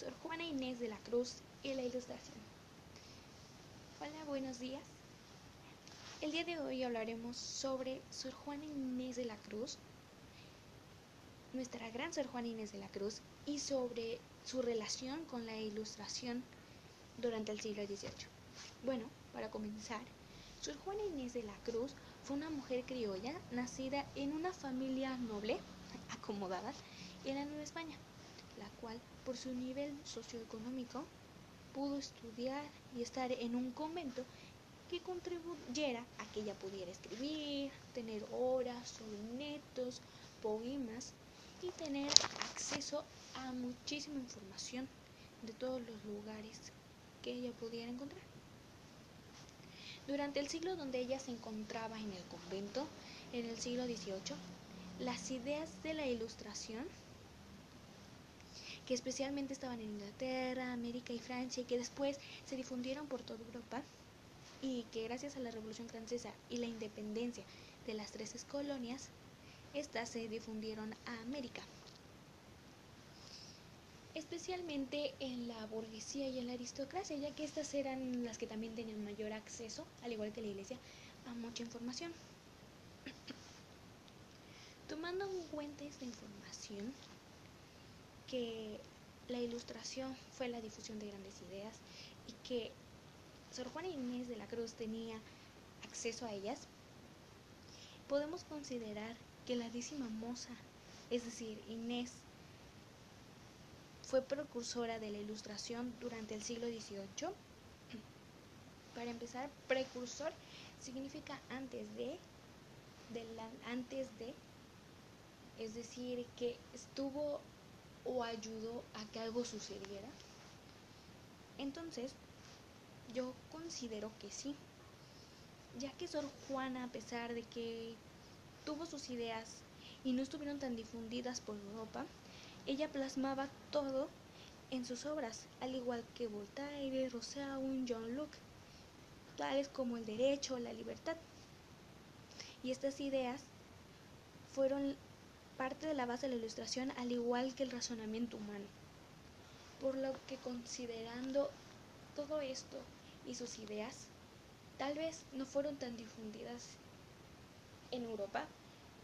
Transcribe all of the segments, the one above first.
Sor Juana Inés de la Cruz y la Ilustración. Hola, buenos días. El día de hoy hablaremos sobre Sor Juana Inés de la Cruz, nuestra gran Sor Juana Inés de la Cruz, y sobre su relación con la Ilustración durante el siglo XVIII. Bueno, para comenzar, Sor Juana Inés de la Cruz fue una mujer criolla nacida en una familia noble, acomodada, en la Nueva España la cual, por su nivel socioeconómico, pudo estudiar y estar en un convento que contribuyera a que ella pudiera escribir, tener obras, sonetos, poemas y tener acceso a muchísima información de todos los lugares que ella pudiera encontrar. Durante el siglo donde ella se encontraba en el convento, en el siglo XVIII, las ideas de la ilustración que especialmente estaban en Inglaterra, América y Francia y que después se difundieron por toda Europa y que gracias a la Revolución Francesa y la independencia de las tres colonias, estas se difundieron a América. Especialmente en la burguesía y en la aristocracia, ya que estas eran las que también tenían mayor acceso, al igual que la iglesia, a mucha información. Tomando en cuenta esta información, que la ilustración fue la difusión de grandes ideas y que Sor Juana Inés de la Cruz tenía acceso a ellas, podemos considerar que la décima moza, es decir, Inés, fue precursora de la ilustración durante el siglo XVIII. Para empezar, precursor significa antes de, de antes de, es decir, que estuvo o ayudó a que algo sucediera? Entonces, yo considero que sí, ya que Sor Juana, a pesar de que tuvo sus ideas y no estuvieron tan difundidas por Europa, ella plasmaba todo en sus obras, al igual que Voltaire, Rousseau, John Locke, tales como el derecho, la libertad. Y estas ideas fueron parte de la base de la ilustración al igual que el razonamiento humano. Por lo que considerando todo esto y sus ideas, tal vez no fueron tan difundidas en Europa,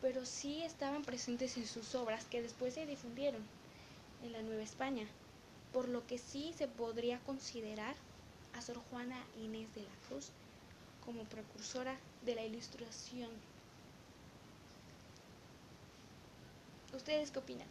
pero sí estaban presentes en sus obras que después se difundieron en la Nueva España, por lo que sí se podría considerar a Sor Juana Inés de la Cruz como precursora de la ilustración ¿Ustedes qué opinan?